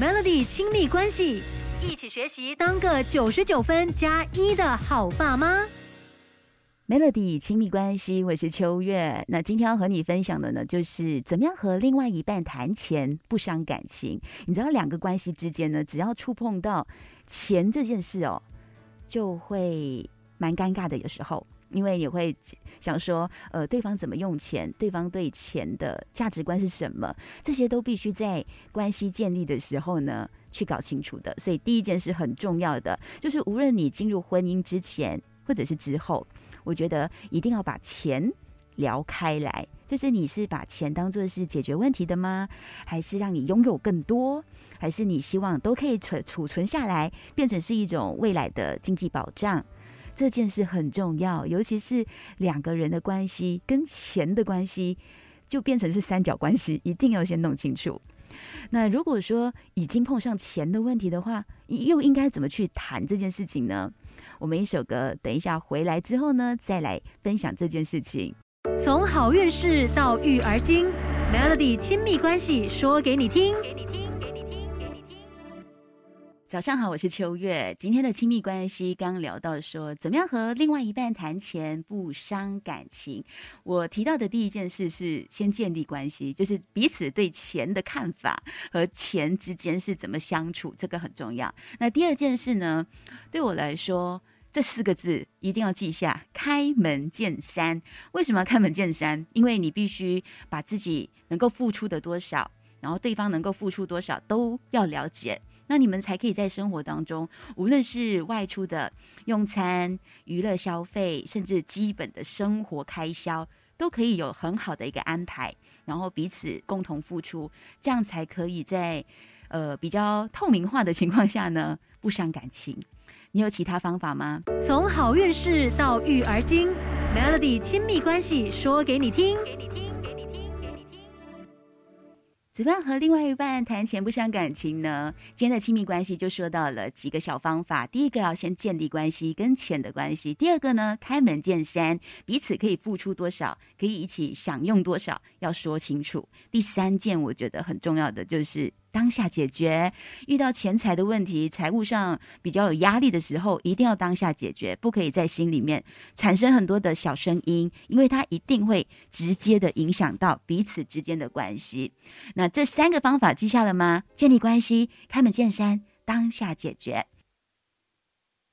Melody 亲密关系，一起学习当个九十九分加一的好爸妈。Melody 亲密关系，我是秋月。那今天要和你分享的呢，就是怎么样和另外一半谈钱不伤感情。你知道，两个关系之间呢，只要触碰到钱这件事哦，就会蛮尴尬的。有时候，因为你会想说，呃，对方怎么用钱，对方对钱的价值观是什么，这些都必须在关系建立的时候呢，去搞清楚的。所以，第一件事很重要的，就是无论你进入婚姻之前或者是之后。我觉得一定要把钱聊开来，就是你是把钱当做是解决问题的吗？还是让你拥有更多？还是你希望都可以存储存下来，变成是一种未来的经济保障？这件事很重要，尤其是两个人的关系跟钱的关系，就变成是三角关系，一定要先弄清楚。那如果说已经碰上钱的问题的话，又应该怎么去谈这件事情呢？我们一首歌，等一下回来之后呢，再来分享这件事情。从好运事到育儿经，Melody 亲密关系说给你听。早上好，我是秋月。今天的亲密关系刚聊到说，怎么样和另外一半谈钱不伤感情。我提到的第一件事是先建立关系，就是彼此对钱的看法和钱之间是怎么相处，这个很重要。那第二件事呢，对我来说，这四个字一定要记下：开门见山。为什么要开门见山？因为你必须把自己能够付出的多少，然后对方能够付出多少，都要了解。那你们才可以在生活当中，无论是外出的用餐、娱乐消费，甚至基本的生活开销，都可以有很好的一个安排，然后彼此共同付出，这样才可以在呃比较透明化的情况下呢，不伤感情。你有其他方法吗？从好运事到育儿经，Melody 亲密关系说给你听。怎么样和另外一半谈钱不伤感情呢？今天的亲密关系就说到了几个小方法。第一个要先建立关系跟钱的关系。第二个呢，开门见山，彼此可以付出多少，可以一起享用多少，要说清楚。第三件我觉得很重要的就是。当下解决，遇到钱财的问题、财务上比较有压力的时候，一定要当下解决，不可以在心里面产生很多的小声音，因为它一定会直接的影响到彼此之间的关系。那这三个方法记下了吗？建立关系，开门见山，当下解决。